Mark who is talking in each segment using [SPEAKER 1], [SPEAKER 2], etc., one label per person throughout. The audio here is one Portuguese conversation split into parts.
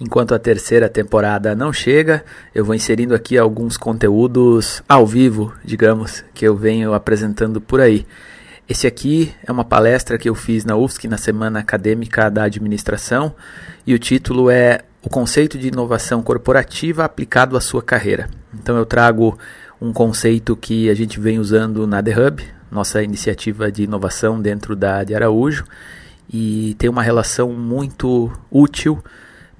[SPEAKER 1] Enquanto a terceira temporada não chega, eu vou inserindo aqui alguns conteúdos ao vivo, digamos, que eu venho apresentando por aí. Esse aqui é uma palestra que eu fiz na UFSC na Semana Acadêmica da Administração e o título é O conceito de inovação corporativa aplicado à sua carreira. Então eu trago um conceito que a gente vem usando na The Hub, nossa iniciativa de inovação dentro da de Araújo, e tem uma relação muito útil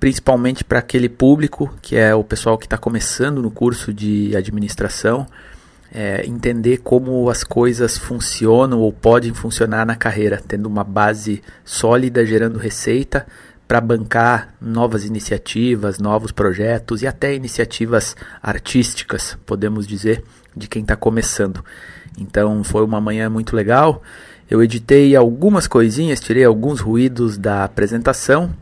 [SPEAKER 1] principalmente para aquele público que é o pessoal que está começando no curso de administração, é, entender como as coisas funcionam ou podem funcionar na carreira, tendo uma base sólida, gerando receita para bancar novas iniciativas, novos projetos e até iniciativas artísticas, podemos dizer, de quem está começando. Então foi uma manhã muito legal. Eu editei algumas coisinhas, tirei alguns ruídos da apresentação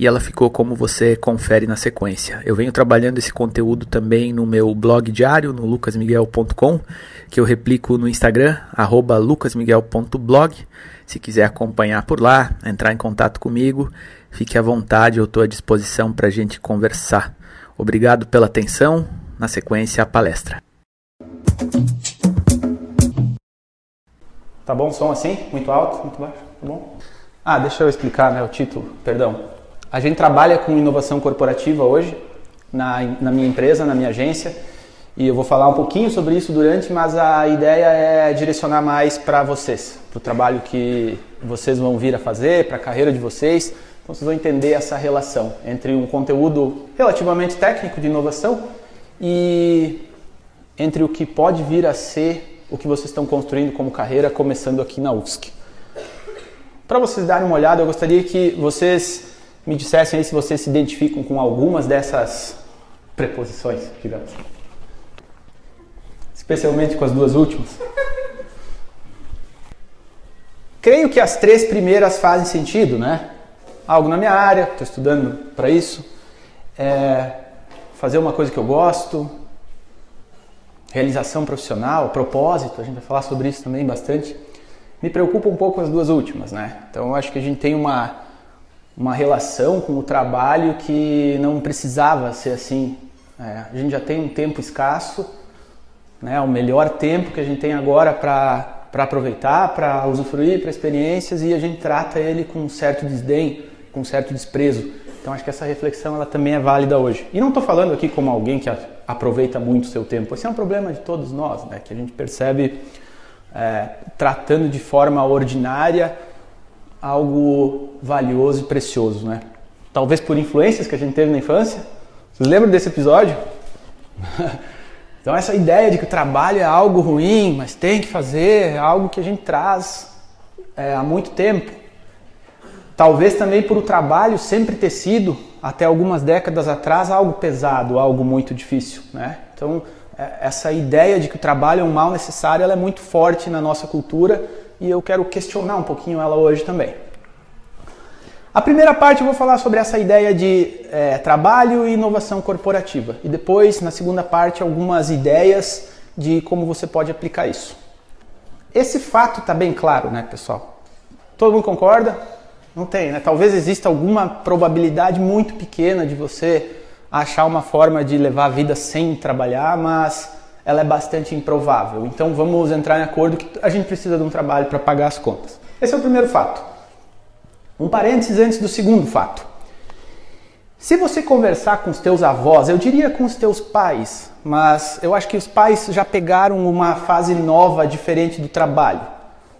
[SPEAKER 1] e ela ficou como você confere na sequência. Eu venho trabalhando esse conteúdo também no meu blog diário, no lucasmiguel.com, que eu replico no Instagram, lucasmiguel.blog. Se quiser acompanhar por lá, entrar em contato comigo, fique à vontade, eu estou à disposição para a gente conversar. Obrigado pela atenção. Na sequência, a palestra.
[SPEAKER 2] Tá bom o som assim? Muito alto? Muito baixo? Tá bom? Ah, deixa eu explicar né, o título, perdão. A gente trabalha com inovação corporativa hoje na, na minha empresa, na minha agência, e eu vou falar um pouquinho sobre isso durante, mas a ideia é direcionar mais para vocês, para o trabalho que vocês vão vir a fazer, para a carreira de vocês. Então vocês vão entender essa relação entre um conteúdo relativamente técnico de inovação e entre o que pode vir a ser o que vocês estão construindo como carreira, começando aqui na UFSC. Para vocês darem uma olhada, eu gostaria que vocês me dissessem aí se vocês se identificam com algumas dessas preposições, digamos. Especialmente com as duas últimas. Creio que as três primeiras fazem sentido, né? Algo na minha área, estou estudando para isso. É fazer uma coisa que eu gosto. Realização profissional, propósito, a gente vai falar sobre isso também bastante. Me preocupa um pouco as duas últimas, né? Então eu acho que a gente tem uma uma relação com o trabalho que não precisava ser assim. É, a gente já tem um tempo escasso, né, o melhor tempo que a gente tem agora para aproveitar, para usufruir, para experiências e a gente trata ele com um certo desdém, com um certo desprezo. Então acho que essa reflexão ela também é válida hoje. E não estou falando aqui como alguém que aproveita muito o seu tempo. Esse é um problema de todos nós, né, que a gente percebe é, tratando de forma ordinária algo valioso e precioso, né? Talvez por influências que a gente teve na infância. Vocês lembram desse episódio? então essa ideia de que o trabalho é algo ruim, mas tem que fazer, é algo que a gente traz é, há muito tempo. Talvez também por o trabalho sempre ter sido, até algumas décadas atrás, algo pesado, algo muito difícil, né? Então é, essa ideia de que o trabalho é um mal necessário, ela é muito forte na nossa cultura e eu quero questionar um pouquinho ela hoje também. A primeira parte eu vou falar sobre essa ideia de é, trabalho e inovação corporativa. E depois, na segunda parte, algumas ideias de como você pode aplicar isso. Esse fato está bem claro, né, pessoal? Todo mundo concorda? Não tem, né? Talvez exista alguma probabilidade muito pequena de você achar uma forma de levar a vida sem trabalhar, mas ela é bastante improvável. Então vamos entrar em acordo que a gente precisa de um trabalho para pagar as contas. Esse é o primeiro fato. Um parênteses antes do segundo fato. Se você conversar com os teus avós, eu diria com os teus pais, mas eu acho que os pais já pegaram uma fase nova, diferente do trabalho,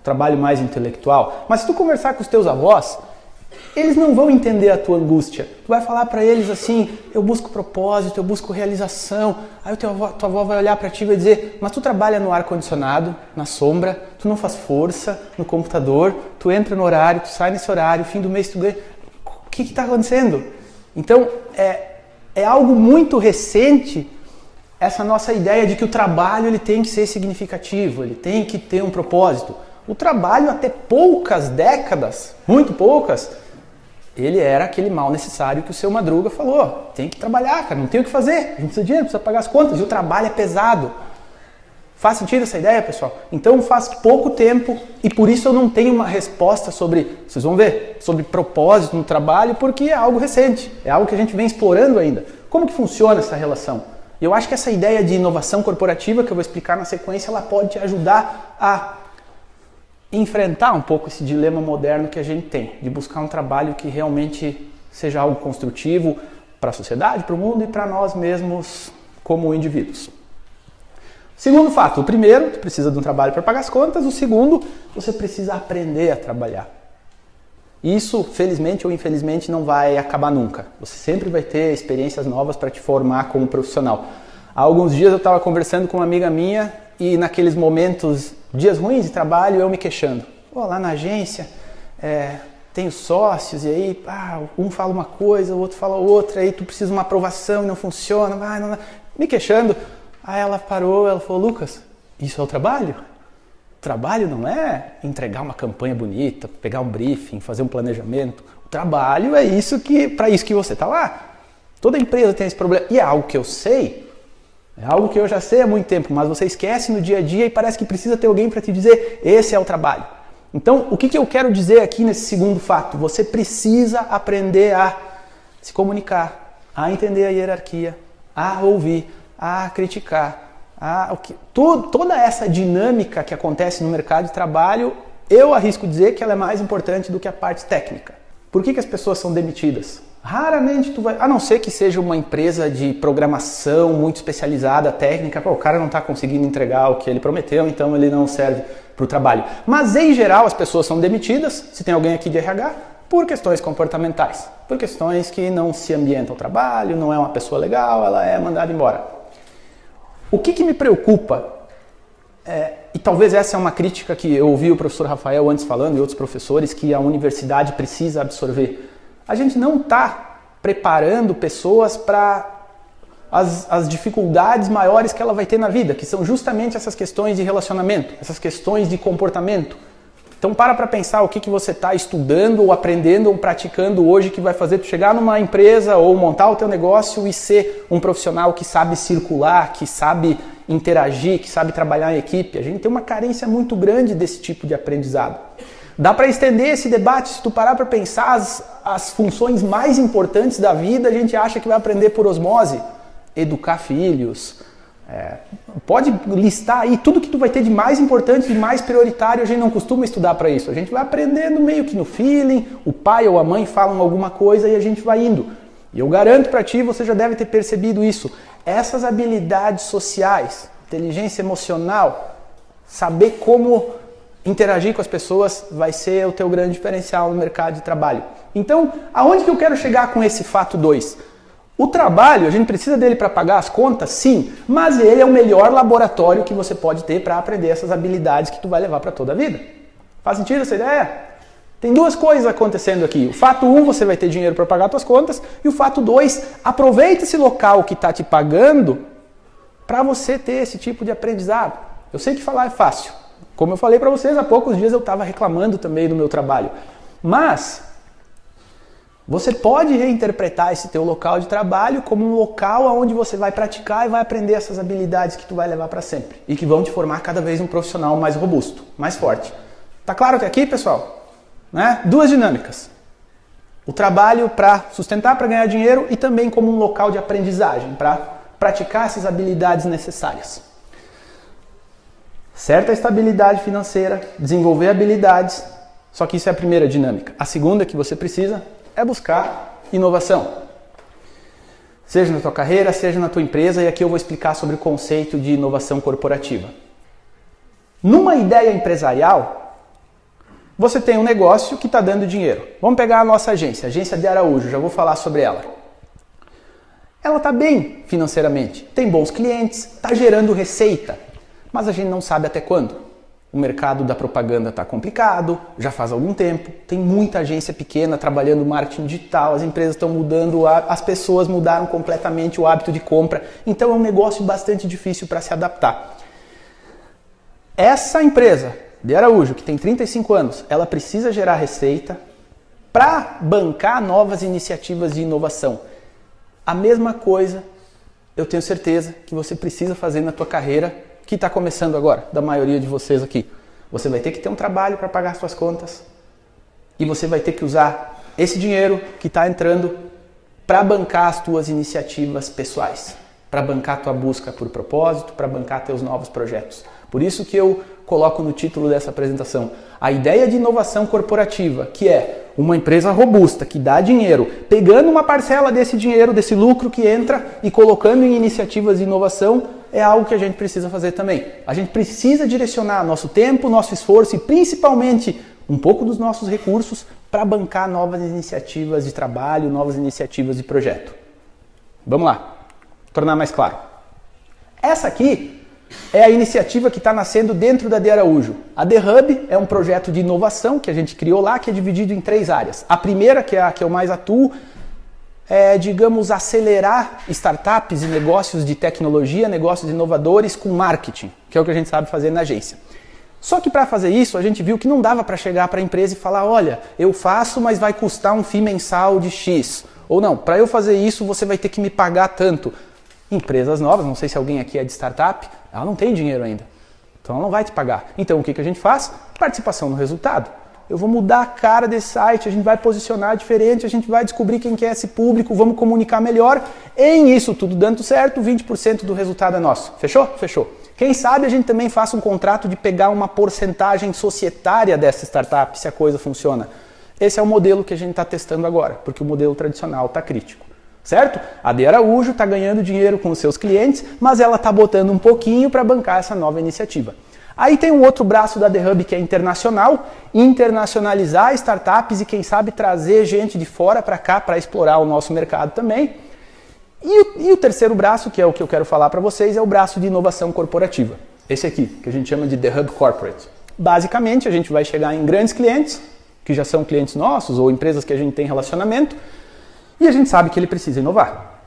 [SPEAKER 2] trabalho mais intelectual. Mas se tu conversar com os teus avós, eles não vão entender a tua angústia. Tu vai falar para eles assim: eu busco propósito, eu busco realização. Aí tua avó, tua avó vai olhar para ti e vai dizer: mas tu trabalha no ar condicionado, na sombra, tu não faz força no computador, tu entra no horário, tu sai nesse horário, fim do mês tu ganha. O que está acontecendo? Então é, é algo muito recente essa nossa ideia de que o trabalho ele tem que ser significativo, ele tem que ter um propósito. O trabalho até poucas décadas, muito poucas, ele era aquele mal necessário que o seu Madruga falou. Tem que trabalhar, cara, não tem o que fazer. A gente precisa de dinheiro, precisa pagar as contas. E o trabalho é pesado. Faz sentido essa ideia, pessoal? Então faz pouco tempo e por isso eu não tenho uma resposta sobre, vocês vão ver, sobre propósito no trabalho, porque é algo recente, é algo que a gente vem explorando ainda. Como que funciona essa relação? Eu acho que essa ideia de inovação corporativa que eu vou explicar na sequência, ela pode te ajudar a enfrentar um pouco esse dilema moderno que a gente tem, de buscar um trabalho que realmente seja algo construtivo para a sociedade, para o mundo e para nós mesmos como indivíduos. Segundo fato, o primeiro, tu precisa de um trabalho para pagar as contas, o segundo, você precisa aprender a trabalhar. Isso, felizmente ou infelizmente, não vai acabar nunca. Você sempre vai ter experiências novas para te formar como profissional. Há alguns dias eu estava conversando com uma amiga minha e naqueles momentos, dias ruins de trabalho, eu me queixando. Oh, lá na agência, é, tenho sócios e aí ah, um fala uma coisa, o outro fala outra, aí tu precisa de uma aprovação e não funciona, vai, não, não. me queixando. Aí ela parou, ela falou, Lucas, isso é o trabalho? Trabalho não é entregar uma campanha bonita, pegar um briefing, fazer um planejamento. O trabalho é isso que, para isso que você está lá. Toda empresa tem esse problema e é algo que eu sei, é algo que eu já sei há muito tempo, mas você esquece no dia a dia e parece que precisa ter alguém para te dizer esse é o trabalho. Então, o que, que eu quero dizer aqui nesse segundo fato? Você precisa aprender a se comunicar, a entender a hierarquia, a ouvir, a criticar. A, que, to, toda essa dinâmica que acontece no mercado de trabalho, eu arrisco dizer que ela é mais importante do que a parte técnica. Por que, que as pessoas são demitidas? Raramente tu vai, a não ser que seja uma empresa de programação muito especializada, técnica, pô, o cara não está conseguindo entregar o que ele prometeu, então ele não serve para o trabalho. Mas em geral as pessoas são demitidas, se tem alguém aqui de RH, por questões comportamentais, por questões que não se ambienta ao trabalho, não é uma pessoa legal, ela é mandada embora. O que, que me preocupa, é, e talvez essa é uma crítica que eu ouvi o professor Rafael antes falando e outros professores, que a universidade precisa absorver. A gente não está preparando pessoas para as, as, dificuldades maiores que ela vai ter na vida, que são justamente essas questões de relacionamento, essas questões de comportamento. Então para para pensar o que, que você está estudando ou aprendendo ou praticando hoje que vai fazer tu chegar numa empresa ou montar o teu negócio e ser um profissional que sabe circular, que sabe interagir, que sabe trabalhar em equipe. A gente tem uma carência muito grande desse tipo de aprendizado. Dá para estender esse debate, se tu parar para pensar as, as funções mais importantes da vida, a gente acha que vai aprender por osmose. Educar filhos, é, pode listar aí tudo que tu vai ter de mais importante, de mais prioritário. A gente não costuma estudar para isso. A gente vai aprendendo meio que no feeling. O pai ou a mãe falam alguma coisa e a gente vai indo. E eu garanto para ti, você já deve ter percebido isso. Essas habilidades sociais, inteligência emocional, saber como interagir com as pessoas vai ser o teu grande diferencial no mercado de trabalho. Então, aonde que eu quero chegar com esse fato 2? O trabalho, a gente precisa dele para pagar as contas, sim, mas ele é o melhor laboratório que você pode ter para aprender essas habilidades que tu vai levar para toda a vida. Faz sentido essa ideia? Tem duas coisas acontecendo aqui. O fato 1, um, você vai ter dinheiro para pagar suas contas, e o fato 2, aproveita esse local que está te pagando para você ter esse tipo de aprendizado. Eu sei que falar é fácil. Como eu falei para vocês, há poucos dias eu estava reclamando também do meu trabalho. Mas você pode reinterpretar esse teu local de trabalho como um local onde você vai praticar e vai aprender essas habilidades que tu vai levar para sempre e que vão te formar cada vez um profissional mais robusto, mais forte. Tá claro até aqui, pessoal? Né? Duas dinâmicas. O trabalho para sustentar, para ganhar dinheiro e também como um local de aprendizagem, para praticar essas habilidades necessárias. Certa estabilidade financeira, desenvolver habilidades, só que isso é a primeira dinâmica. A segunda que você precisa é buscar inovação. Seja na tua carreira, seja na tua empresa, e aqui eu vou explicar sobre o conceito de inovação corporativa. Numa ideia empresarial, você tem um negócio que está dando dinheiro. Vamos pegar a nossa agência, a agência de Araújo, já vou falar sobre ela. Ela está bem financeiramente, tem bons clientes, está gerando receita, mas a gente não sabe até quando. O mercado da propaganda está complicado, já faz algum tempo. Tem muita agência pequena trabalhando marketing digital, as empresas estão mudando, as pessoas mudaram completamente o hábito de compra. Então é um negócio bastante difícil para se adaptar. Essa empresa de Araújo, que tem 35 anos, ela precisa gerar receita para bancar novas iniciativas de inovação. A mesma coisa, eu tenho certeza que você precisa fazer na tua carreira que está começando agora, da maioria de vocês aqui. Você vai ter que ter um trabalho para pagar suas contas e você vai ter que usar esse dinheiro que está entrando para bancar as tuas iniciativas pessoais, para bancar a tua busca por propósito, para bancar teus novos projetos. Por isso que eu coloco no título dessa apresentação a ideia de inovação corporativa, que é uma empresa robusta que dá dinheiro, pegando uma parcela desse dinheiro, desse lucro que entra e colocando em iniciativas de inovação, é algo que a gente precisa fazer também. A gente precisa direcionar nosso tempo, nosso esforço e principalmente um pouco dos nossos recursos para bancar novas iniciativas de trabalho, novas iniciativas de projeto. Vamos lá, tornar mais claro. Essa aqui é a iniciativa que está nascendo dentro da De Araújo. A The Hub é um projeto de inovação que a gente criou lá, que é dividido em três áreas. A primeira, que é a que eu mais atuo, é, digamos, acelerar startups e negócios de tecnologia, negócios inovadores com marketing, que é o que a gente sabe fazer na agência. Só que para fazer isso, a gente viu que não dava para chegar para a empresa e falar: olha, eu faço, mas vai custar um FII mensal de X. Ou não, para eu fazer isso, você vai ter que me pagar tanto. Empresas novas, não sei se alguém aqui é de startup, ela não tem dinheiro ainda. Então ela não vai te pagar. Então o que, que a gente faz? Participação no resultado. Eu vou mudar a cara desse site, a gente vai posicionar diferente, a gente vai descobrir quem que é esse público, vamos comunicar melhor. Em isso tudo dando certo, 20% do resultado é nosso. Fechou? Fechou. Quem sabe a gente também faça um contrato de pegar uma porcentagem societária dessa startup, se a coisa funciona. Esse é o modelo que a gente está testando agora, porque o modelo tradicional está crítico certo? A De Araújo está ganhando dinheiro com os seus clientes, mas ela está botando um pouquinho para bancar essa nova iniciativa. Aí tem um outro braço da The Hub que é internacional, internacionalizar startups e quem sabe trazer gente de fora para cá para explorar o nosso mercado também. E o, e o, terceiro braço, que é o que eu quero falar para vocês, é o braço de inovação corporativa. Esse aqui, que a gente chama de The Hub Corporate. Basicamente, a gente vai chegar em grandes clientes, que já são clientes nossos ou empresas que a gente tem relacionamento, e a gente sabe que ele precisa inovar.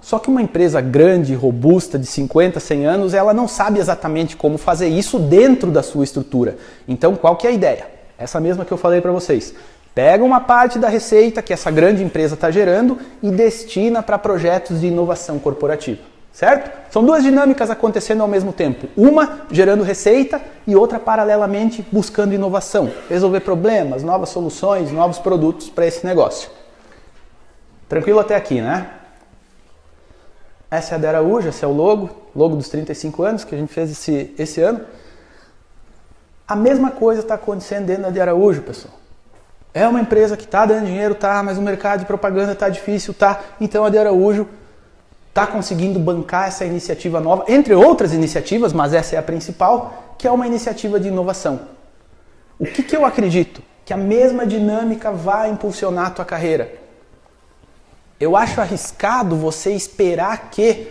[SPEAKER 2] Só que uma empresa grande, robusta, de 50, 100 anos, ela não sabe exatamente como fazer isso dentro da sua estrutura. Então, qual que é a ideia? Essa mesma que eu falei para vocês. Pega uma parte da receita que essa grande empresa está gerando e destina para projetos de inovação corporativa. Certo? São duas dinâmicas acontecendo ao mesmo tempo. Uma gerando receita e outra paralelamente buscando inovação, resolver problemas, novas soluções, novos produtos para esse negócio. Tranquilo até aqui, né? Essa é a da Araújo, esse é o logo, logo dos 35 anos que a gente fez esse, esse ano. A mesma coisa está acontecendo dentro da de Araújo, pessoal. É uma empresa que está dando dinheiro, tá, mas o mercado de propaganda está difícil, tá. Então a de Araújo está conseguindo bancar essa iniciativa nova, entre outras iniciativas, mas essa é a principal, que é uma iniciativa de inovação. O que, que eu acredito? Que a mesma dinâmica vai impulsionar a tua carreira. Eu acho arriscado você esperar que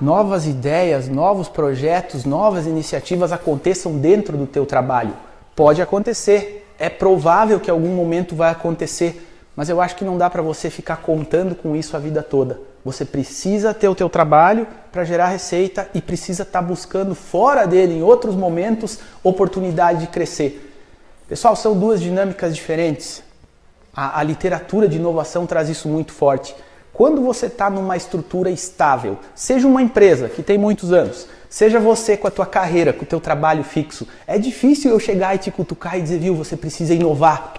[SPEAKER 2] novas ideias, novos projetos, novas iniciativas aconteçam dentro do teu trabalho. Pode acontecer, é provável que algum momento vai acontecer, mas eu acho que não dá para você ficar contando com isso a vida toda. Você precisa ter o teu trabalho para gerar receita e precisa estar tá buscando fora dele, em outros momentos, oportunidade de crescer. Pessoal, são duas dinâmicas diferentes. A, a literatura de inovação traz isso muito forte. Quando você está numa estrutura estável, seja uma empresa que tem muitos anos, seja você com a tua carreira, com o teu trabalho fixo, é difícil eu chegar e te cutucar e dizer, viu, você precisa inovar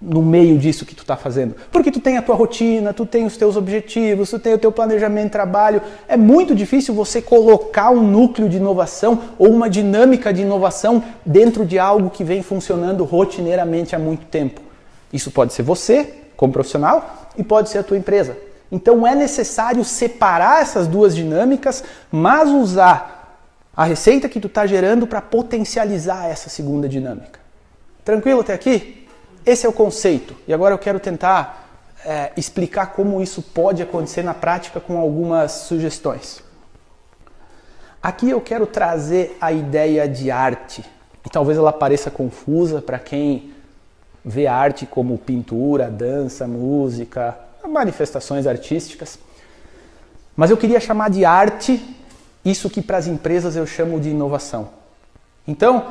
[SPEAKER 2] no meio disso que tu está fazendo. Porque tu tem a tua rotina, tu tem os teus objetivos, tu tem o teu planejamento de trabalho. É muito difícil você colocar um núcleo de inovação ou uma dinâmica de inovação dentro de algo que vem funcionando rotineiramente há muito tempo. Isso pode ser você, como profissional, e pode ser a tua empresa. Então é necessário separar essas duas dinâmicas, mas usar a receita que tu está gerando para potencializar essa segunda dinâmica. Tranquilo até aqui? Esse é o conceito. E agora eu quero tentar é, explicar como isso pode acontecer na prática com algumas sugestões. Aqui eu quero trazer a ideia de arte. E talvez ela pareça confusa para quem vê arte como pintura, dança, música, manifestações artísticas. Mas eu queria chamar de arte isso que para as empresas eu chamo de inovação. Então,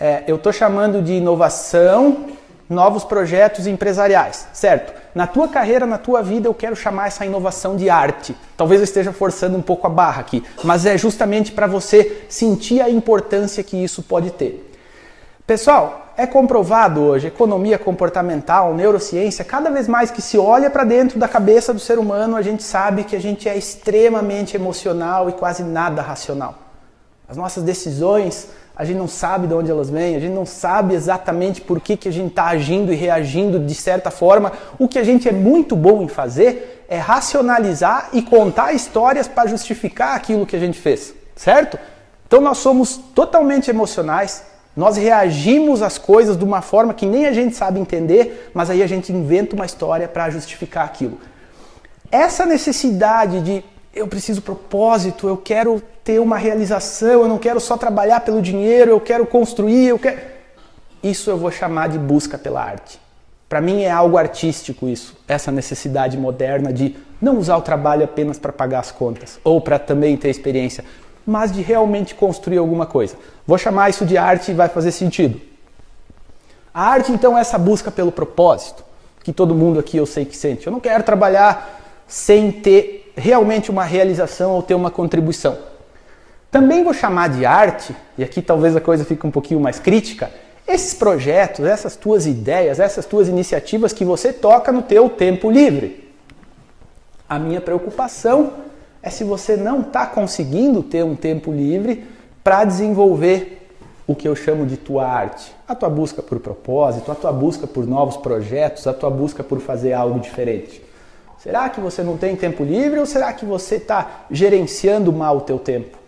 [SPEAKER 2] é, eu estou chamando de inovação novos projetos empresariais, certo? na tua carreira, na tua vida, eu quero chamar essa inovação de arte. Talvez eu esteja forçando um pouco a barra aqui, mas é justamente para você sentir a importância que isso pode ter. Pessoal, é comprovado hoje, economia comportamental, neurociência, cada vez mais que se olha para dentro da cabeça do ser humano, a gente sabe que a gente é extremamente emocional e quase nada racional. As nossas decisões, a gente não sabe de onde elas vêm, a gente não sabe exatamente por que, que a gente está agindo e reagindo de certa forma. O que a gente é muito bom em fazer é racionalizar e contar histórias para justificar aquilo que a gente fez, certo? Então nós somos totalmente emocionais, nós reagimos às coisas de uma forma que nem a gente sabe entender, mas aí a gente inventa uma história para justificar aquilo. Essa necessidade de eu preciso propósito, eu quero ter uma realização, eu não quero só trabalhar pelo dinheiro, eu quero construir, eu quero. Isso eu vou chamar de busca pela arte. Para mim é algo artístico isso, essa necessidade moderna de não usar o trabalho apenas para pagar as contas ou para também ter experiência, mas de realmente construir alguma coisa. Vou chamar isso de arte e vai fazer sentido. A arte, então, é essa busca pelo propósito, que todo mundo aqui eu sei que sente. Eu não quero trabalhar sem ter realmente uma realização ou ter uma contribuição. Também vou chamar de arte, e aqui talvez a coisa fique um pouquinho mais crítica, esses projetos, essas tuas ideias, essas tuas iniciativas que você toca no teu tempo livre. A minha preocupação é se você não está conseguindo ter um tempo livre para desenvolver o que eu chamo de tua arte. A tua busca por propósito, a tua busca por novos projetos, a tua busca por fazer algo diferente. Será que você não tem tempo livre ou será que você está gerenciando mal o teu tempo?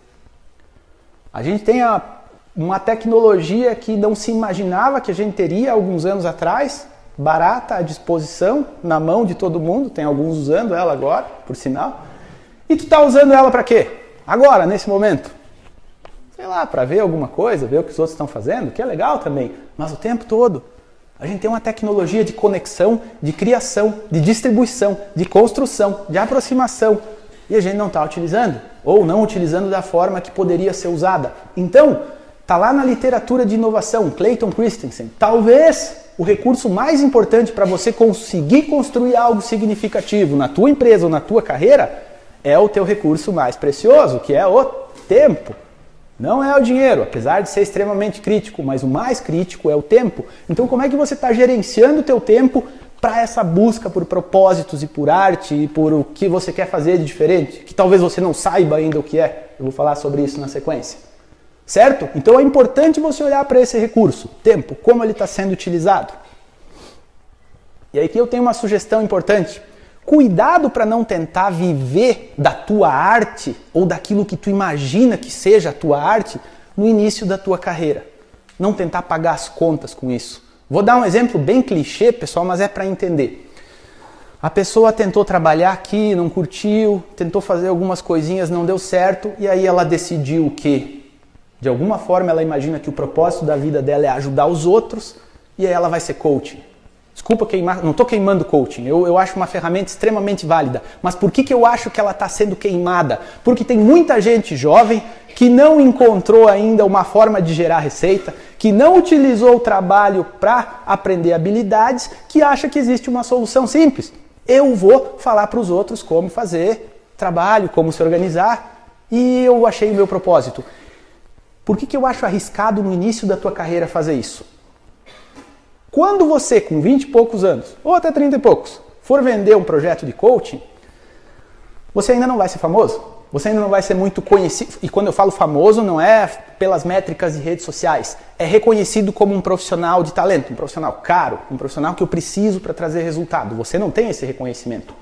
[SPEAKER 2] A gente tem a, uma tecnologia que não se imaginava que a gente teria alguns anos atrás, barata à disposição, na mão de todo mundo, tem alguns usando ela agora, por sinal. E tu está usando ela para quê? Agora, nesse momento? Sei lá, para ver alguma coisa, ver o que os outros estão fazendo, que é legal também, mas o tempo todo. A gente tem uma tecnologia de conexão, de criação, de distribuição, de construção, de aproximação, e a gente não está utilizando, ou não utilizando da forma que poderia ser usada. Então, tá lá na literatura de inovação, Clayton Christensen, talvez o recurso mais importante para você conseguir construir algo significativo na tua empresa ou na tua carreira é o teu recurso mais precioso, que é o tempo. Não é o dinheiro, apesar de ser extremamente crítico, mas o mais crítico é o tempo. Então, como é que você está gerenciando o teu tempo para essa busca por propósitos e por arte e por o que você quer fazer de diferente, que talvez você não saiba ainda o que é? Eu vou falar sobre isso na sequência. Certo? Então é importante você olhar para esse recurso, tempo, como ele está sendo utilizado. E aí aqui eu tenho uma sugestão importante. Cuidado para não tentar viver da tua arte ou daquilo que tu imagina que seja a tua arte no início da tua carreira. Não tentar pagar as contas com isso. Vou dar um exemplo bem clichê, pessoal, mas é para entender. A pessoa tentou trabalhar aqui, não curtiu, tentou fazer algumas coisinhas, não deu certo, e aí ela decidiu que, de alguma forma, ela imagina que o propósito da vida dela é ajudar os outros, e aí ela vai ser coaching. Desculpa queimar, não estou queimando coaching, eu, eu acho uma ferramenta extremamente válida. Mas por que, que eu acho que ela está sendo queimada? Porque tem muita gente jovem que não encontrou ainda uma forma de gerar receita, que não utilizou o trabalho para aprender habilidades, que acha que existe uma solução simples. Eu vou falar para os outros como fazer trabalho, como se organizar, e eu achei o meu propósito. Por que, que eu acho arriscado no início da tua carreira fazer isso? Quando você, com 20 e poucos anos, ou até 30 e poucos, for vender um projeto de coaching, você ainda não vai ser famoso. Você ainda não vai ser muito conhecido. E quando eu falo famoso, não é pelas métricas de redes sociais. É reconhecido como um profissional de talento, um profissional caro, um profissional que eu preciso para trazer resultado. Você não tem esse reconhecimento.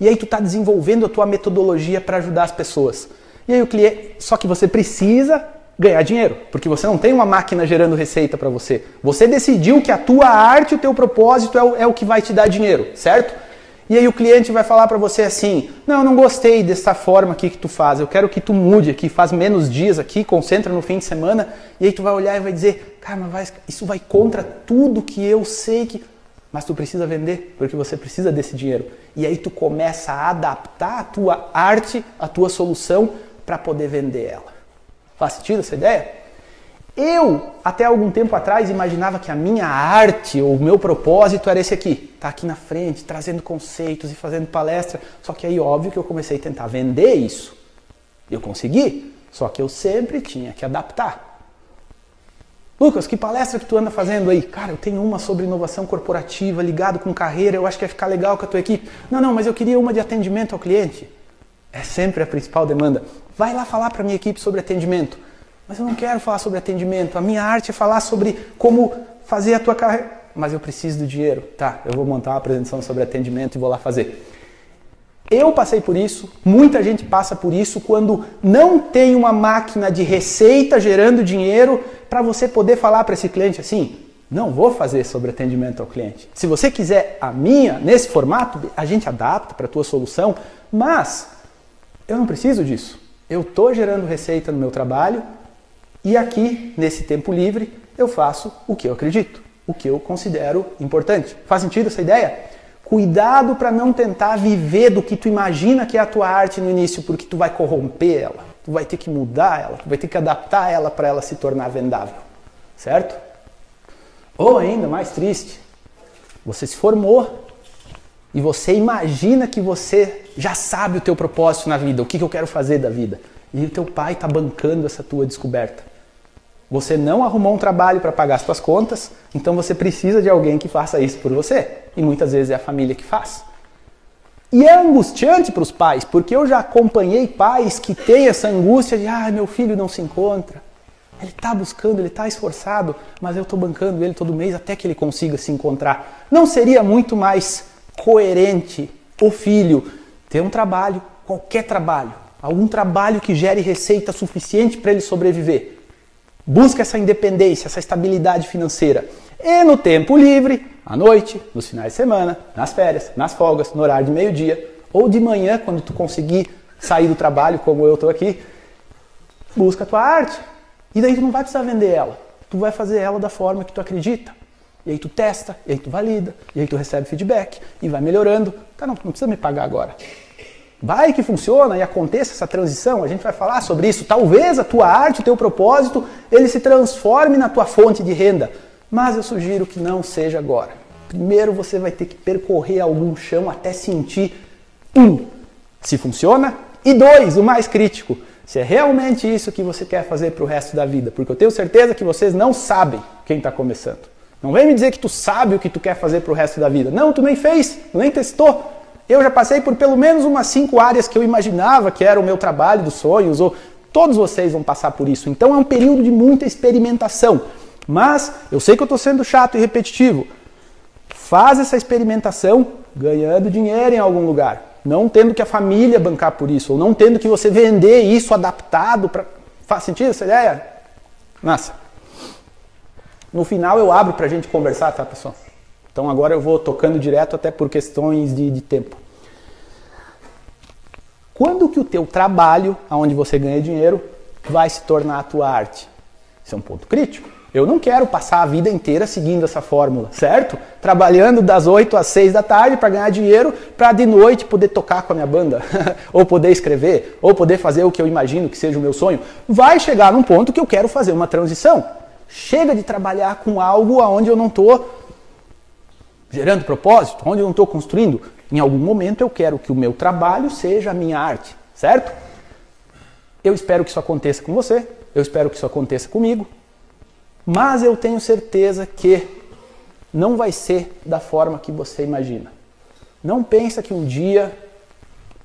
[SPEAKER 2] E aí tu está desenvolvendo a tua metodologia para ajudar as pessoas. E aí o cliente, só que você precisa ganhar dinheiro, porque você não tem uma máquina gerando receita para você. Você decidiu que a tua arte, o teu propósito é o, é o que vai te dar dinheiro, certo? E aí o cliente vai falar para você assim: "Não, não gostei dessa forma aqui que tu faz. Eu quero que tu mude aqui, faz menos dias aqui, concentra no fim de semana". E aí tu vai olhar e vai dizer: "Cara, mas vai, isso vai contra tudo que eu sei que mas tu precisa vender, porque você precisa desse dinheiro. E aí tu começa a adaptar a tua arte, a tua solução para poder vender ela. Faz sentido essa ideia? Eu, até algum tempo atrás, imaginava que a minha arte ou o meu propósito era esse aqui: estar tá aqui na frente, trazendo conceitos e fazendo palestra. Só que aí, óbvio que eu comecei a tentar vender isso. Eu consegui, só que eu sempre tinha que adaptar. Lucas, que palestra que tu anda fazendo aí? Cara, eu tenho uma sobre inovação corporativa, ligado com carreira, eu acho que vai ficar legal com a tua equipe. Não, não, mas eu queria uma de atendimento ao cliente. É sempre a principal demanda. Vai lá falar para minha equipe sobre atendimento. Mas eu não quero falar sobre atendimento. A minha arte é falar sobre como fazer a tua carreira. Mas eu preciso do dinheiro. Tá, eu vou montar uma apresentação sobre atendimento e vou lá fazer. Eu passei por isso, muita gente passa por isso quando não tem uma máquina de receita gerando dinheiro para você poder falar para esse cliente assim: não vou fazer sobre atendimento ao cliente. Se você quiser a minha nesse formato, a gente adapta para a tua solução, mas eu não preciso disso. Eu estou gerando receita no meu trabalho e aqui, nesse tempo livre, eu faço o que eu acredito, o que eu considero importante. Faz sentido essa ideia? Cuidado para não tentar viver do que tu imagina que é a tua arte no início, porque tu vai corromper ela, tu vai ter que mudar ela, tu vai ter que adaptar ela para ela se tornar vendável, certo? Ou ainda mais triste, você se formou e você imagina que você já sabe o teu propósito na vida, o que, que eu quero fazer da vida, e o teu pai está bancando essa tua descoberta. Você não arrumou um trabalho para pagar as suas contas, então você precisa de alguém que faça isso por você. E muitas vezes é a família que faz. E é angustiante para os pais, porque eu já acompanhei pais que têm essa angústia de, ah, meu filho não se encontra. Ele está buscando, ele está esforçado, mas eu estou bancando ele todo mês até que ele consiga se encontrar. Não seria muito mais coerente o filho ter um trabalho, qualquer trabalho, algum trabalho que gere receita suficiente para ele sobreviver? Busca essa independência, essa estabilidade financeira. E no tempo livre, à noite, nos finais de semana, nas férias, nas folgas, no horário de meio-dia ou de manhã, quando tu conseguir sair do trabalho, como eu estou aqui, busca a tua arte. E daí tu não vai precisar vender ela. Tu vai fazer ela da forma que tu acredita. E aí tu testa, e aí tu valida, e aí tu recebe feedback e vai melhorando. Cara, não, não precisa me pagar agora. Vai que funciona e aconteça essa transição, a gente vai falar sobre isso. Talvez a tua arte, o teu propósito, ele se transforme na tua fonte de renda. Mas eu sugiro que não seja agora. Primeiro você vai ter que percorrer algum chão até sentir, um, se funciona, e dois, o mais crítico, se é realmente isso que você quer fazer para o resto da vida. Porque eu tenho certeza que vocês não sabem quem está começando. Não vem me dizer que tu sabe o que tu quer fazer para o resto da vida. Não, tu nem fez, tu nem testou. Eu já passei por pelo menos umas cinco áreas que eu imaginava que era o meu trabalho dos sonhos, ou todos vocês vão passar por isso. Então é um período de muita experimentação. Mas eu sei que eu estou sendo chato e repetitivo. Faz essa experimentação ganhando dinheiro em algum lugar. Não tendo que a família bancar por isso, ou não tendo que você vender isso adaptado para. Faz sentido essa ideia? Massa. No final eu abro para a gente conversar, tá, pessoal? Então agora eu vou tocando direto até por questões de, de tempo. Quando que o teu trabalho, aonde você ganha dinheiro, vai se tornar a tua arte? Isso é um ponto crítico. Eu não quero passar a vida inteira seguindo essa fórmula, certo? Trabalhando das 8 às 6 da tarde para ganhar dinheiro, para de noite poder tocar com a minha banda, ou poder escrever, ou poder fazer o que eu imagino que seja o meu sonho. Vai chegar num ponto que eu quero fazer uma transição. Chega de trabalhar com algo aonde eu não estou gerando propósito, onde eu não estou construindo, em algum momento eu quero que o meu trabalho seja a minha arte, certo? Eu espero que isso aconteça com você, eu espero que isso aconteça comigo, mas eu tenho certeza que não vai ser da forma que você imagina. Não pensa que um dia,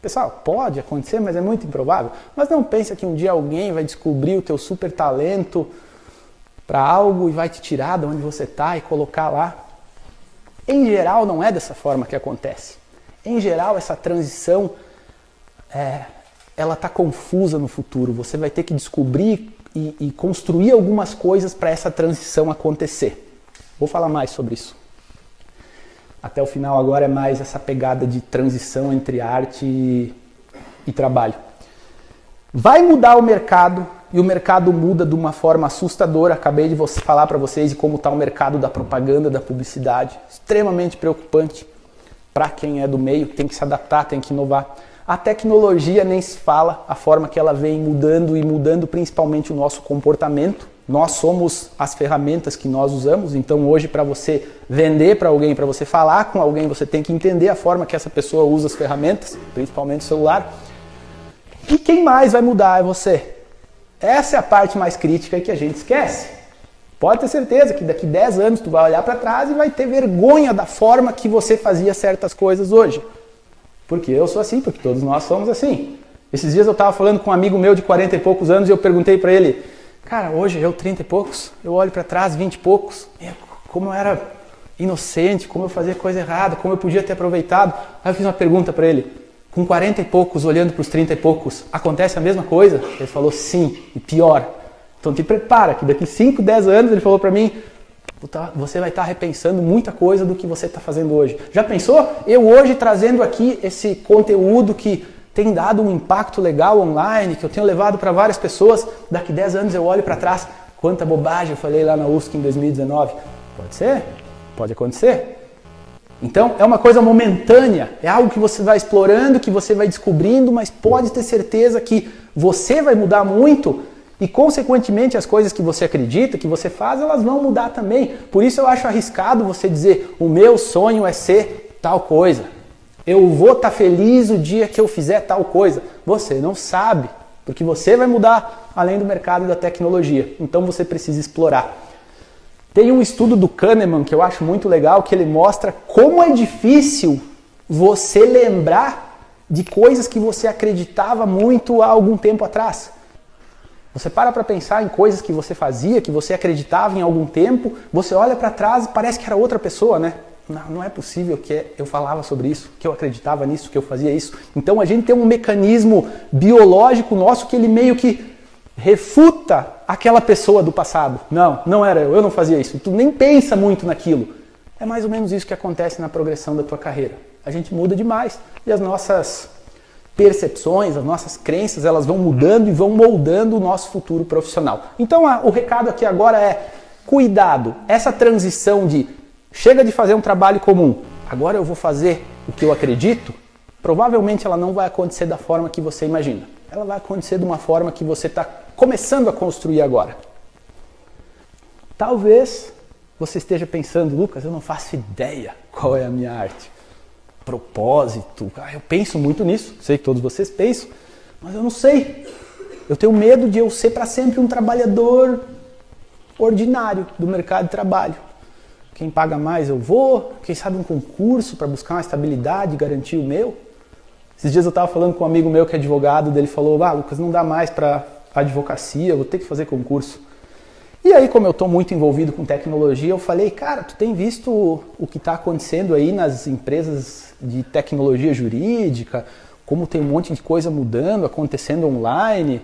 [SPEAKER 2] pessoal, pode acontecer, mas é muito improvável. Mas não pensa que um dia alguém vai descobrir o teu super talento para algo e vai te tirar de onde você está e colocar lá. Em geral, não é dessa forma que acontece. Em geral, essa transição é, ela está confusa no futuro. Você vai ter que descobrir e, e construir algumas coisas para essa transição acontecer. Vou falar mais sobre isso. Até o final agora é mais essa pegada de transição entre arte e, e trabalho. Vai mudar o mercado e o mercado muda de uma forma assustadora. Acabei de falar para vocês de como está o mercado da propaganda, da publicidade. Extremamente preocupante para quem é do meio, tem que se adaptar, tem que inovar. A tecnologia nem se fala, a forma que ela vem mudando e mudando principalmente o nosso comportamento, Nós somos as ferramentas que nós usamos, então hoje para você vender para alguém, para você falar com alguém, você tem que entender a forma que essa pessoa usa as ferramentas, principalmente o celular. E quem mais vai mudar é você. Essa é a parte mais crítica que a gente esquece. Pode ter certeza que daqui 10 anos tu vai olhar para trás e vai ter vergonha da forma que você fazia certas coisas hoje. Porque eu sou assim, porque todos nós somos assim. Esses dias eu estava falando com um amigo meu de 40 e poucos anos e eu perguntei para ele, cara, hoje eu 30 e poucos, eu olho para trás 20 e poucos, como eu era inocente, como eu fazia coisa errada, como eu podia ter aproveitado. Aí eu fiz uma pergunta para ele, com 40 e poucos, olhando para os 30 e poucos, acontece a mesma coisa? Ele falou sim, e pior. Então te prepara, que daqui 5, 10 anos ele falou para mim, você vai estar repensando muita coisa do que você está fazendo hoje. Já pensou? Eu hoje trazendo aqui esse conteúdo que tem dado um impacto legal online, que eu tenho levado para várias pessoas, daqui 10 anos eu olho para trás, quanta bobagem eu falei lá na USC em 2019. Pode ser? Pode acontecer. Então é uma coisa momentânea, é algo que você vai explorando, que você vai descobrindo, mas pode ter certeza que você vai mudar muito e consequentemente as coisas que você acredita, que você faz, elas vão mudar também. Por isso eu acho arriscado você dizer: "O meu sonho é ser tal coisa". Eu vou estar tá feliz o dia que eu fizer tal coisa. Você não sabe, porque você vai mudar além do mercado e da tecnologia. Então você precisa explorar. Tem um estudo do Kahneman que eu acho muito legal, que ele mostra como é difícil você lembrar de coisas que você acreditava muito há algum tempo atrás. Você para para pensar em coisas que você fazia, que você acreditava em algum tempo, você olha para trás e parece que era outra pessoa, né? Não, não é possível que eu falava sobre isso, que eu acreditava nisso, que eu fazia isso. Então a gente tem um mecanismo biológico nosso que ele meio que refuta aquela pessoa do passado. Não, não era eu, eu não fazia isso. Tu nem pensa muito naquilo. É mais ou menos isso que acontece na progressão da tua carreira. A gente muda demais e as nossas percepções, as nossas crenças, elas vão mudando e vão moldando o nosso futuro profissional. Então o recado aqui agora é cuidado. Essa transição de Chega de fazer um trabalho comum. Agora eu vou fazer o que eu acredito. Provavelmente ela não vai acontecer da forma que você imagina. Ela vai acontecer de uma forma que você está começando a construir agora. Talvez você esteja pensando, Lucas, eu não faço ideia qual é a minha arte. Propósito. Ah, eu penso muito nisso. Sei que todos vocês pensam, mas eu não sei. Eu tenho medo de eu ser para sempre um trabalhador ordinário do mercado de trabalho. Quem paga mais eu vou, quem sabe um concurso para buscar uma estabilidade, garantir o meu. Esses dias eu estava falando com um amigo meu que é advogado, dele falou: "Ah, Lucas, não dá mais para advocacia, vou ter que fazer concurso". E aí, como eu estou muito envolvido com tecnologia, eu falei: "Cara, tu tem visto o que está acontecendo aí nas empresas de tecnologia jurídica? Como tem um monte de coisa mudando, acontecendo online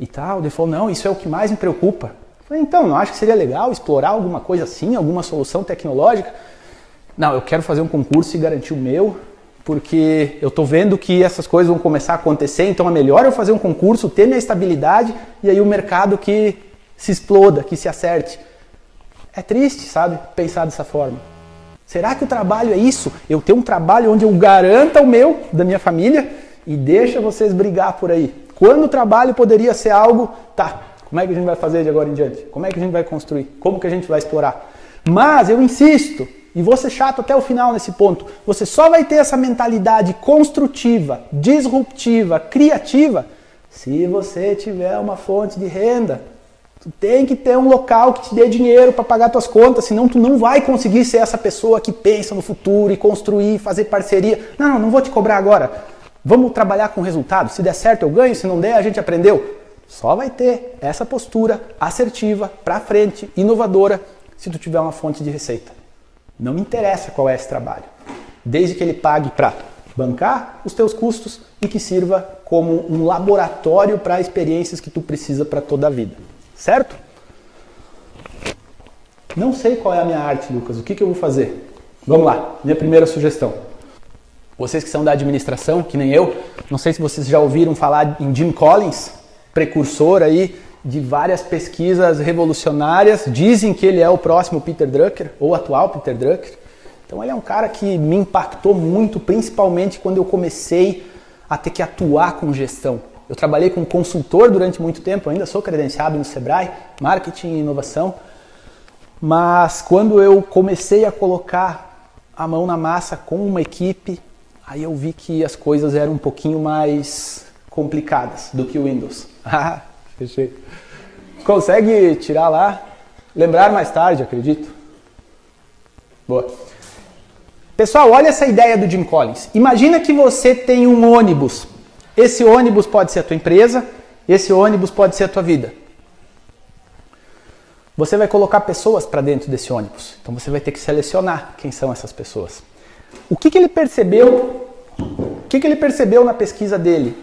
[SPEAKER 2] e tal?". Ele falou: "Não, isso é o que mais me preocupa". Falei, então, não acho que seria legal explorar alguma coisa assim, alguma solução tecnológica? Não, eu quero fazer um concurso e garantir o meu, porque eu estou vendo que essas coisas vão começar a acontecer, então é melhor eu fazer um concurso, ter minha estabilidade e aí o mercado que se exploda, que se acerte. É triste, sabe, pensar dessa forma. Será que o trabalho é isso? Eu tenho um trabalho onde eu garanta o meu, da minha família, e deixa vocês brigar por aí. Quando o trabalho poderia ser algo, tá, como é que a gente vai fazer de agora em diante? Como é que a gente vai construir? Como que a gente vai explorar? Mas eu insisto, e vou ser chato até o final nesse ponto, você só vai ter essa mentalidade construtiva, disruptiva, criativa, se você tiver uma fonte de renda. Tu tem que ter um local que te dê dinheiro para pagar tuas contas, senão tu não vai conseguir ser essa pessoa que pensa no futuro e construir, fazer parceria. Não, não, não vou te cobrar agora. Vamos trabalhar com resultado. Se der certo eu ganho, se não der a gente aprendeu. Só vai ter essa postura assertiva, para frente, inovadora, se tu tiver uma fonte de receita. Não me interessa qual é esse trabalho, desde que ele pague para bancar os teus custos e que sirva como um laboratório para experiências que tu precisa para toda a vida. Certo? Não sei qual é a minha arte, Lucas. O que, que eu vou fazer? Vamos lá, minha primeira sugestão. Vocês que são da administração, que nem eu, não sei se vocês já ouviram falar em Jim Collins, precursor aí de várias pesquisas revolucionárias. Dizem que ele é o próximo Peter Drucker, ou atual Peter Drucker. Então ele é um cara que me impactou muito, principalmente quando eu comecei a ter que atuar com gestão. Eu trabalhei como consultor durante muito tempo, ainda sou credenciado no Sebrae, marketing e inovação. Mas quando eu comecei a colocar a mão na massa com uma equipe, aí eu vi que as coisas eram um pouquinho mais complicadas do que o Windows. Fechei. Consegue tirar lá? Lembrar mais tarde, acredito. Boa. Pessoal, olha essa ideia do Jim Collins. Imagina que você tem um ônibus. Esse ônibus pode ser a tua empresa, esse ônibus pode ser a tua vida. Você vai colocar pessoas para dentro desse ônibus. Então você vai ter que selecionar quem são essas pessoas. O que, que ele percebeu? O que, que ele percebeu na pesquisa dele?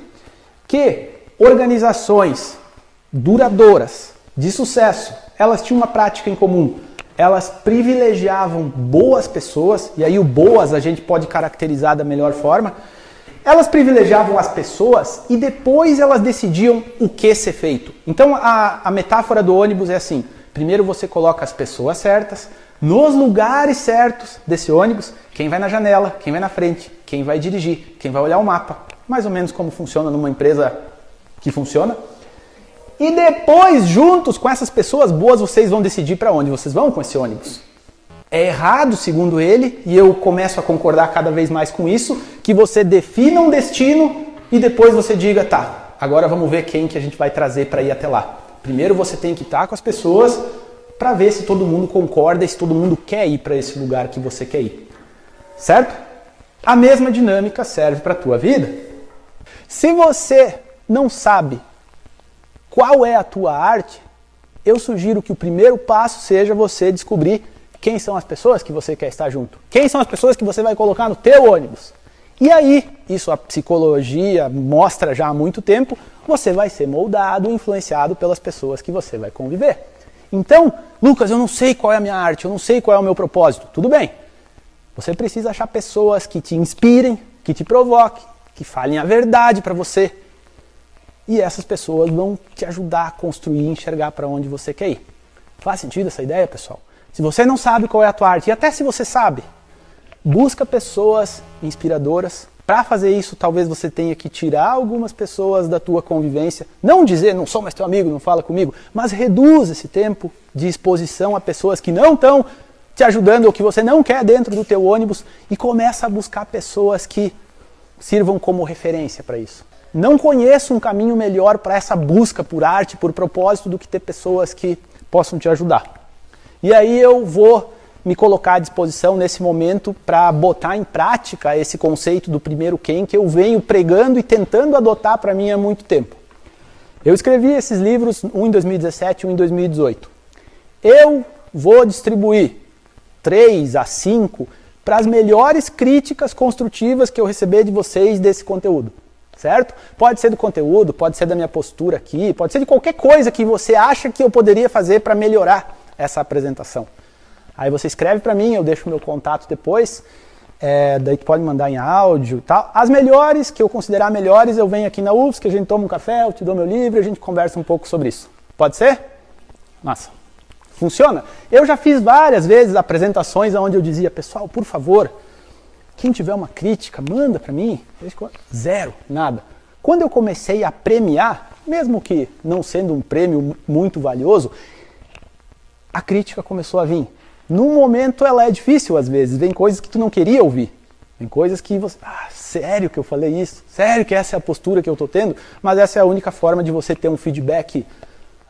[SPEAKER 2] Que organizações duradouras, de sucesso, elas tinham uma prática em comum. Elas privilegiavam boas pessoas, e aí o boas a gente pode caracterizar da melhor forma. Elas privilegiavam as pessoas e depois elas decidiam o que ser feito. Então a, a metáfora do ônibus é assim: primeiro você coloca as pessoas certas, nos lugares certos desse ônibus, quem vai na janela, quem vai na frente, quem vai dirigir, quem vai olhar o mapa. Mais ou menos como funciona numa empresa que funciona. E depois, juntos com essas pessoas boas, vocês vão decidir para onde vocês vão com esse ônibus. É errado, segundo ele, e eu começo a concordar cada vez mais com isso, que você defina um destino e depois você diga, tá, agora vamos ver quem que a gente vai trazer para ir até lá. Primeiro você tem que estar com as pessoas para ver se todo mundo concorda e se todo mundo quer ir para esse lugar que você quer ir. Certo? A mesma dinâmica serve para a tua vida. Se você não sabe qual é a tua arte, eu sugiro que o primeiro passo seja você descobrir quem são as pessoas que você quer estar junto. Quem são as pessoas que você vai colocar no teu ônibus. E aí, isso a psicologia mostra já há muito tempo, você vai ser moldado, influenciado pelas pessoas que você vai conviver. Então, Lucas, eu não sei qual é a minha arte, eu não sei qual é o meu propósito. Tudo bem. Você precisa achar pessoas que te inspirem, que te provoquem, que falem a verdade para você, e essas pessoas vão te ajudar a construir e enxergar para onde você quer ir. Faz sentido essa ideia, pessoal? Se você não sabe qual é a tua arte, e até se você sabe, busca pessoas inspiradoras. Para fazer isso, talvez você tenha que tirar algumas pessoas da tua convivência. Não dizer, não sou mais teu amigo, não fala comigo, mas reduz esse tempo de exposição a pessoas que não estão te ajudando ou que você não quer dentro do teu ônibus e começa a buscar pessoas que sirvam como referência para isso. Não conheço um caminho melhor para essa busca por arte, por propósito, do que ter pessoas que possam te ajudar. E aí eu vou me colocar à disposição nesse momento para botar em prática esse conceito do primeiro quem que eu venho pregando e tentando adotar para mim há muito tempo. Eu escrevi esses livros, um em 2017 e um em 2018. Eu vou distribuir três a cinco para as melhores críticas construtivas que eu receber de vocês desse conteúdo certo? Pode ser do conteúdo, pode ser da minha postura aqui, pode ser de qualquer coisa que você acha que eu poderia fazer para melhorar essa apresentação. Aí você escreve para mim, eu deixo meu contato depois, é, daí tu pode mandar em áudio e tal. As melhores, que eu considerar melhores, eu venho aqui na UFSC, a gente toma um café, eu te dou meu livro a gente conversa um pouco sobre isso. Pode ser? Massa. Funciona? Eu já fiz várias vezes apresentações onde eu dizia, pessoal, por favor, quem tiver uma crítica, manda para mim. Zero, nada. Quando eu comecei a premiar, mesmo que não sendo um prêmio muito valioso, a crítica começou a vir. No momento ela é difícil às vezes, vem coisas que tu não queria ouvir. Vem coisas que você, ah, sério que eu falei isso? Sério que essa é a postura que eu estou tendo? Mas essa é a única forma de você ter um feedback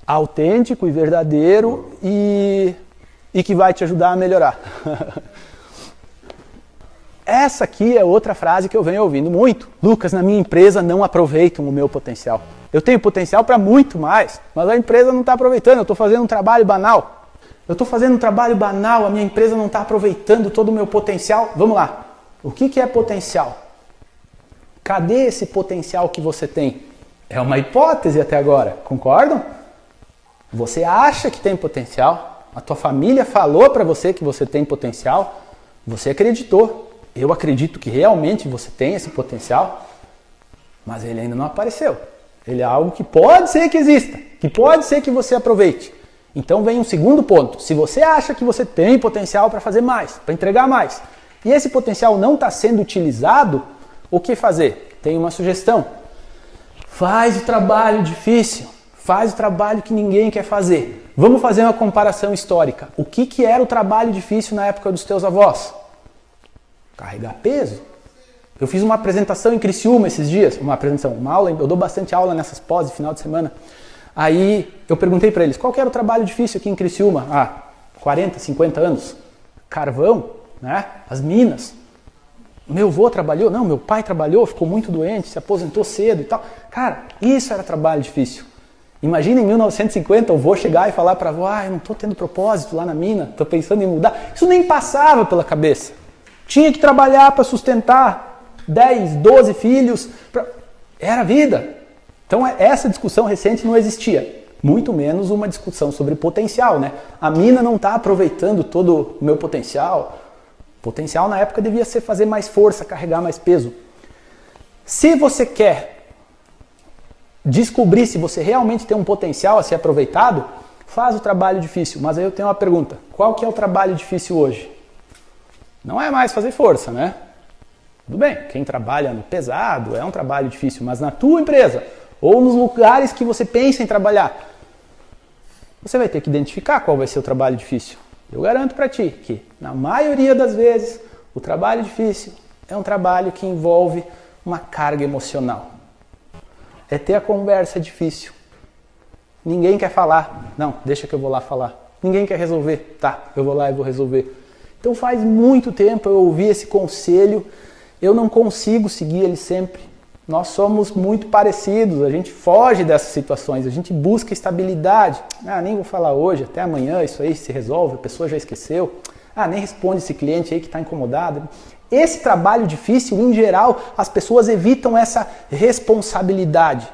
[SPEAKER 2] autêntico e verdadeiro e, e que vai te ajudar a melhorar. Essa aqui é outra frase que eu venho ouvindo muito. Lucas, na minha empresa não aproveitam o meu potencial. Eu tenho potencial para muito mais, mas a empresa não está aproveitando. Eu estou fazendo um trabalho banal. Eu estou fazendo um trabalho banal, a minha empresa não está aproveitando todo o meu potencial. Vamos lá. O que, que é potencial? Cadê esse potencial que você tem? É uma hipótese até agora, concordam? Você acha que tem potencial, a tua família falou para você que você tem potencial, você acreditou eu acredito que realmente você tem esse potencial, mas ele ainda não apareceu. Ele é algo que pode ser que exista, que pode ser que você aproveite. Então vem um segundo ponto. Se você acha que você tem potencial para fazer mais, para entregar mais, e esse potencial não está sendo utilizado, o que fazer? Tem uma sugestão. Faz o trabalho difícil, faz o trabalho que ninguém quer fazer. Vamos fazer uma comparação histórica. O que, que era o trabalho difícil na época dos teus avós? Carregar peso. Eu fiz uma apresentação em Criciúma esses dias, uma apresentação, uma aula, eu dou bastante aula nessas pós final de semana. Aí eu perguntei para eles, qual era o trabalho difícil aqui em Criciúma? Ah, 40, 50 anos. Carvão, né? As minas. Meu avô trabalhou? Não, meu pai trabalhou, ficou muito doente, se aposentou cedo e tal. Cara, isso era trabalho difícil. Imagina em 1950 eu vou chegar e falar para a avó, ah, eu não estou tendo propósito lá na mina, estou pensando em mudar. Isso nem passava pela cabeça. Tinha que trabalhar para sustentar 10, 12 filhos. Pra... Era vida. Então essa discussão recente não existia. Muito menos uma discussão sobre potencial, né? A mina não está aproveitando todo o meu potencial. Potencial na época devia ser fazer mais força, carregar mais peso. Se você quer descobrir se você realmente tem um potencial a ser aproveitado, faz o trabalho difícil. Mas aí eu tenho uma pergunta: qual que é o trabalho difícil hoje? Não é mais fazer força, né? Tudo bem, quem trabalha no pesado é um trabalho difícil, mas na tua empresa ou nos lugares que você pensa em trabalhar, você vai ter que identificar qual vai ser o trabalho difícil. Eu garanto para ti que, na maioria das vezes, o trabalho difícil é um trabalho que envolve uma carga emocional é ter a conversa difícil. Ninguém quer falar. Não, deixa que eu vou lá falar. Ninguém quer resolver. Tá, eu vou lá e vou resolver. Então faz muito tempo eu ouvi esse conselho, eu não consigo seguir ele sempre. Nós somos muito parecidos, a gente foge dessas situações, a gente busca estabilidade. Ah, nem vou falar hoje, até amanhã isso aí se resolve, a pessoa já esqueceu. Ah, nem responde esse cliente aí que está incomodado. Esse trabalho difícil, em geral, as pessoas evitam essa responsabilidade.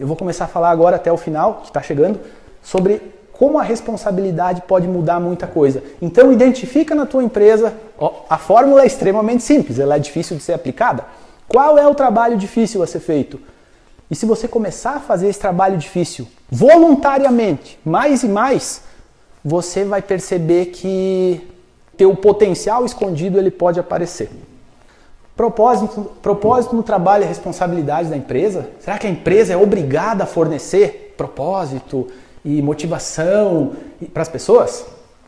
[SPEAKER 2] Eu vou começar a falar agora até o final, que está chegando, sobre como a responsabilidade pode mudar muita coisa. Então identifica na tua empresa, ó, a fórmula é extremamente simples, ela é difícil de ser aplicada. Qual é o trabalho difícil a ser feito? E se você começar a fazer esse trabalho difícil voluntariamente, mais e mais, você vai perceber que teu potencial escondido ele pode aparecer. Propósito, propósito no trabalho é responsabilidade da empresa? Será que a empresa é obrigada a fornecer propósito e motivação para as pessoas?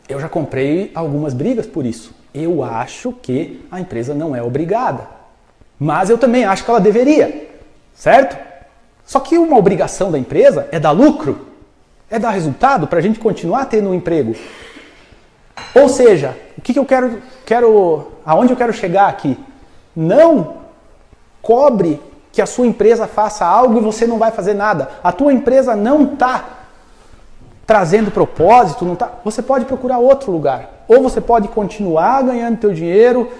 [SPEAKER 2] Eu já comprei algumas brigas por isso. Eu acho que a empresa não é obrigada. Mas eu também acho que ela deveria, certo? Só que uma obrigação da empresa é dar lucro, é dar resultado para a gente continuar tendo um emprego. Ou seja, o que, que eu quero, quero, aonde eu quero chegar aqui? Não cobre que a sua empresa faça algo e você não vai fazer nada. A tua empresa não está trazendo propósito, não tá. Você pode procurar outro lugar. Ou você pode continuar ganhando teu dinheiro,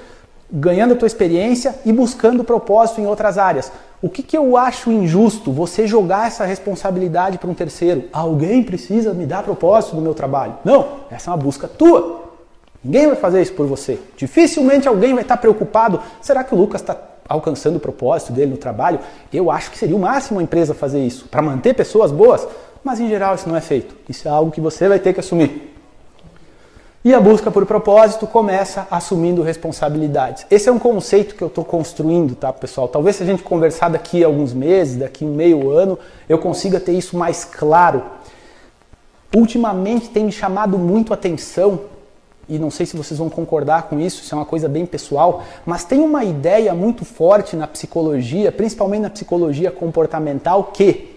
[SPEAKER 2] ganhando tua experiência e buscando propósito em outras áreas. O que, que eu acho injusto? Você jogar essa responsabilidade para um terceiro. Alguém precisa me dar propósito no meu trabalho. Não, essa é uma busca tua. Ninguém vai fazer isso por você. Dificilmente alguém vai estar preocupado. Será que o Lucas está alcançando o propósito dele no trabalho? Eu acho que seria o máximo a empresa fazer isso para manter pessoas boas, mas em geral isso não é feito. Isso é algo que você vai ter que assumir. E a busca por propósito começa assumindo responsabilidades. Esse é um conceito que eu estou construindo, tá, pessoal? Talvez se a gente conversar daqui a alguns meses, daqui a meio ano, eu consiga ter isso mais claro. Ultimamente tem me chamado muito a atenção, e não sei se vocês vão concordar com isso, isso é uma coisa bem pessoal, mas tem uma ideia muito forte na psicologia, principalmente na psicologia comportamental, que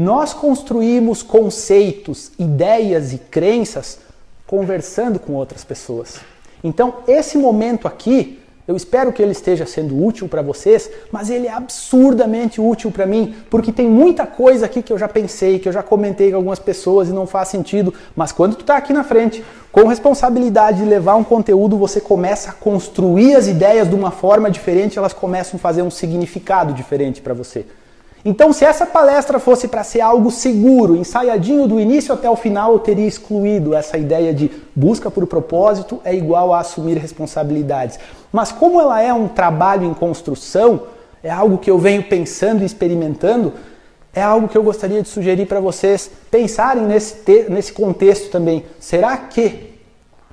[SPEAKER 2] nós construímos conceitos, ideias e crenças conversando com outras pessoas. Então, esse momento aqui, eu espero que ele esteja sendo útil para vocês, mas ele é absurdamente útil para mim, porque tem muita coisa aqui que eu já pensei, que eu já comentei com algumas pessoas e não faz sentido, mas quando tu está aqui na frente, com responsabilidade de levar um conteúdo, você começa a construir as ideias de uma forma diferente, elas começam a fazer um significado diferente para você. Então, se essa palestra fosse para ser algo seguro, ensaiadinho do início até o final, eu teria excluído essa ideia de busca por propósito é igual a assumir responsabilidades. Mas como ela é um trabalho em construção, é algo que eu venho pensando e experimentando, é algo que eu gostaria de sugerir para vocês pensarem nesse, nesse contexto também. Será que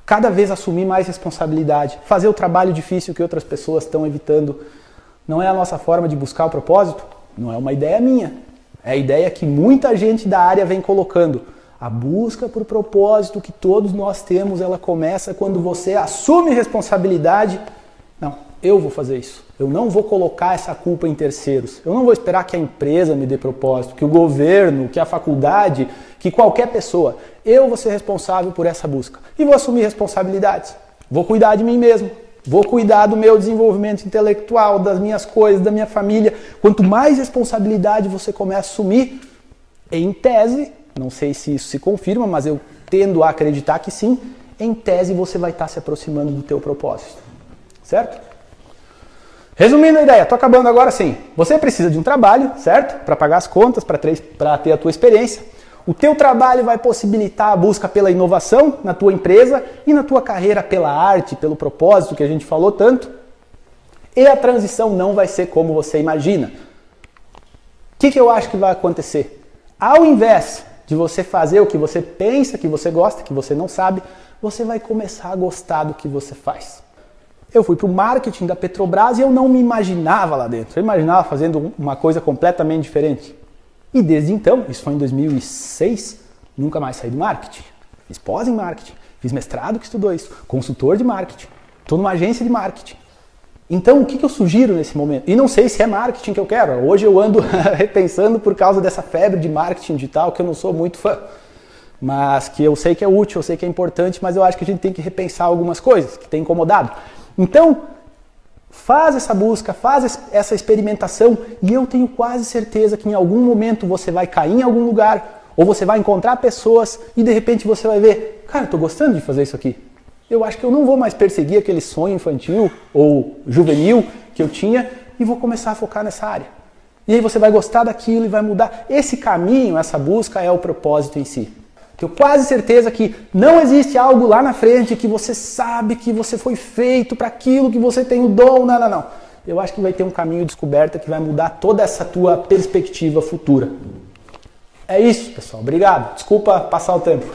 [SPEAKER 2] cada vez assumir mais responsabilidade, fazer o trabalho difícil que outras pessoas estão evitando, não é a nossa forma de buscar o propósito? Não é uma ideia minha. É a ideia que muita gente da área vem colocando. A busca por propósito que todos nós temos, ela começa quando você assume responsabilidade. Não, eu vou fazer isso. Eu não vou colocar essa culpa em terceiros. Eu não vou esperar que a empresa me dê propósito, que o governo, que a faculdade, que qualquer pessoa. Eu vou ser responsável por essa busca e vou assumir responsabilidades. Vou cuidar de mim mesmo. Vou cuidar do meu desenvolvimento intelectual, das minhas coisas, da minha família. Quanto mais responsabilidade você começa a assumir, em tese, não sei se isso se confirma, mas eu tendo a acreditar que sim, em tese você vai estar se aproximando do teu propósito. Certo? Resumindo a ideia, estou acabando agora sim. Você precisa de um trabalho, certo? Para pagar as contas, para ter a tua experiência. O teu trabalho vai possibilitar a busca pela inovação na tua empresa e na tua carreira pela arte, pelo propósito que a gente falou tanto. E a transição não vai ser como você imagina. O que, que eu acho que vai acontecer? Ao invés de você fazer o que você pensa que você gosta, que você não sabe, você vai começar a gostar do que você faz. Eu fui para o marketing da Petrobras e eu não me imaginava lá dentro. Eu imaginava fazendo uma coisa completamente diferente. E desde então, isso foi em 2006, nunca mais saí do marketing. Fiz pós em marketing, fiz mestrado que estudou isso, consultor de marketing, estou numa agência de marketing. Então, o que, que eu sugiro nesse momento? E não sei se é marketing que eu quero. Hoje eu ando repensando por causa dessa febre de marketing digital que eu não sou muito fã. Mas que eu sei que é útil, eu sei que é importante, mas eu acho que a gente tem que repensar algumas coisas que tem incomodado. Então, Faz essa busca, faz essa experimentação e eu tenho quase certeza que em algum momento você vai cair em algum lugar ou você vai encontrar pessoas e de repente você vai ver, cara, tô gostando de fazer isso aqui. Eu acho que eu não vou mais perseguir aquele sonho infantil ou juvenil que eu tinha e vou começar a focar nessa área. E aí você vai gostar daquilo e vai mudar. Esse caminho, essa busca é o propósito em si. Tenho quase certeza que não existe algo lá na frente que você sabe que você foi feito para aquilo, que você tem o dom. Não, não, não. Eu acho que vai ter um caminho descoberto que vai mudar toda essa tua perspectiva futura. É isso, pessoal. Obrigado. Desculpa passar o tempo.